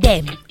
them.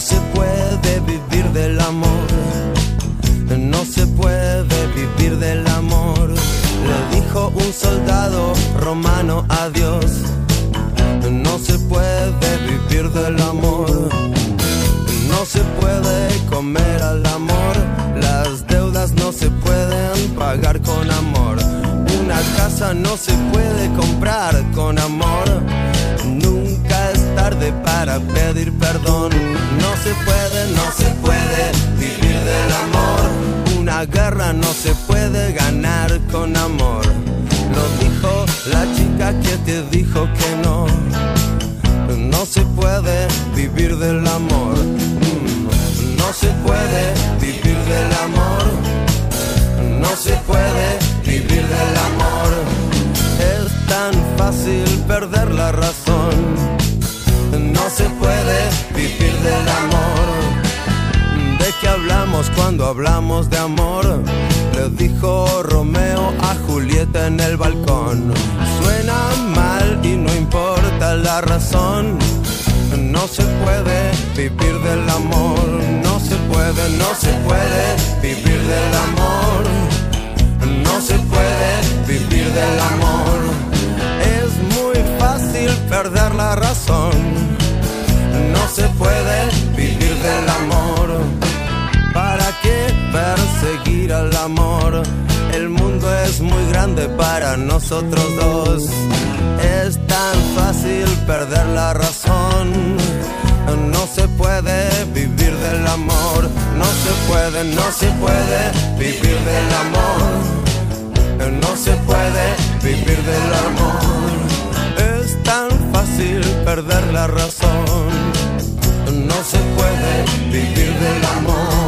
No se puede vivir del amor, no se puede vivir del amor. Le dijo un soldado romano a Dios, no se puede vivir del amor, no se puede comer al amor, las deudas no se pueden pagar con amor, una casa no se puede comprar con amor para pedir perdón. No se puede, no se puede vivir del amor. Una guerra no se puede ganar con amor. Lo dijo la chica que te dijo que no. No se puede vivir del amor. Mm, no se puede vivir del amor. No se puede vivir del amor. Es tan fácil perder la razón cuando hablamos de amor, le dijo Romeo a Julieta en el balcón. Suena mal y no importa la razón, no se puede vivir del amor, no se puede, no se puede vivir del amor. al amor. El mundo es muy grande para nosotros dos. Es tan fácil perder la razón. No se puede vivir del amor. No se puede, no se puede vivir del amor. No se puede vivir del amor. Es tan fácil perder la razón. No se puede vivir del amor.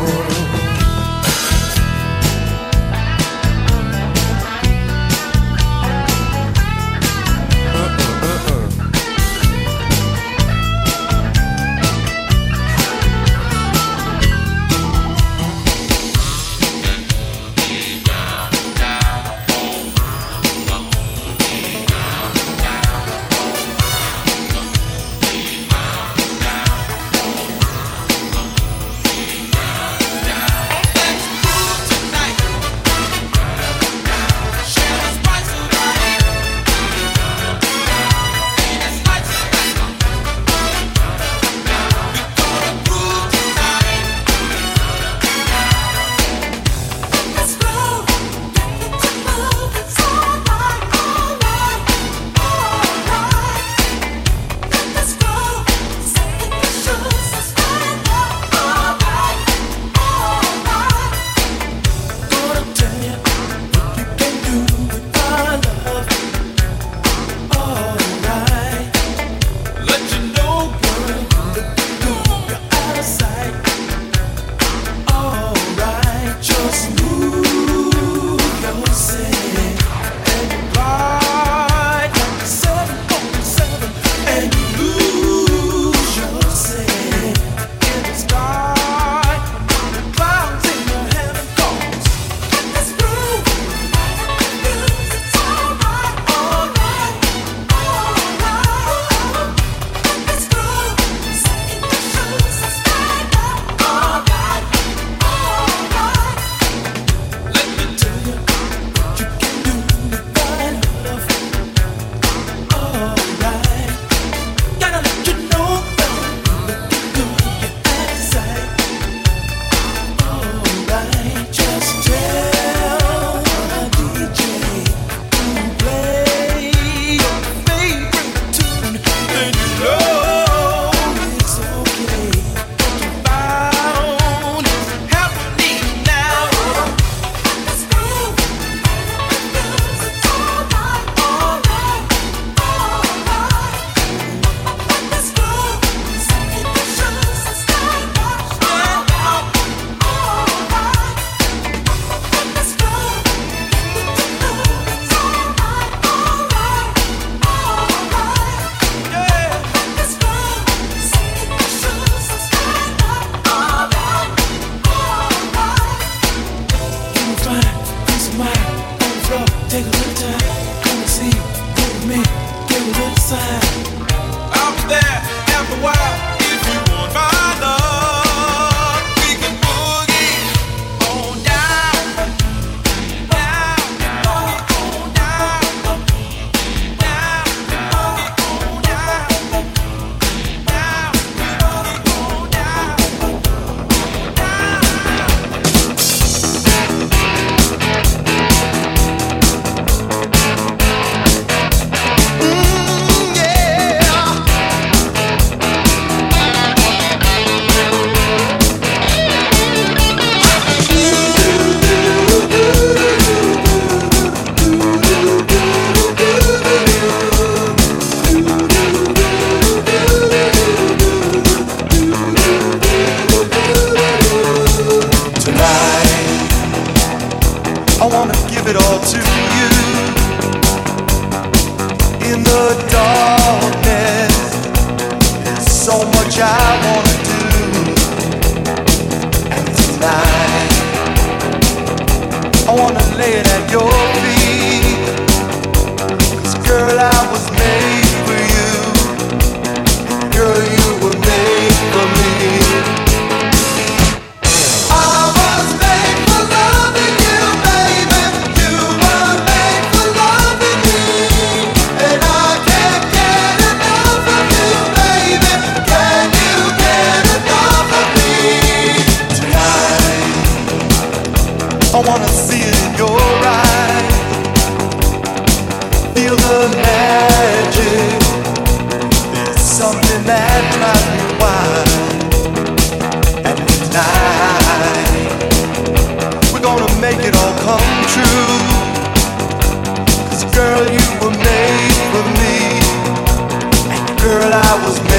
I was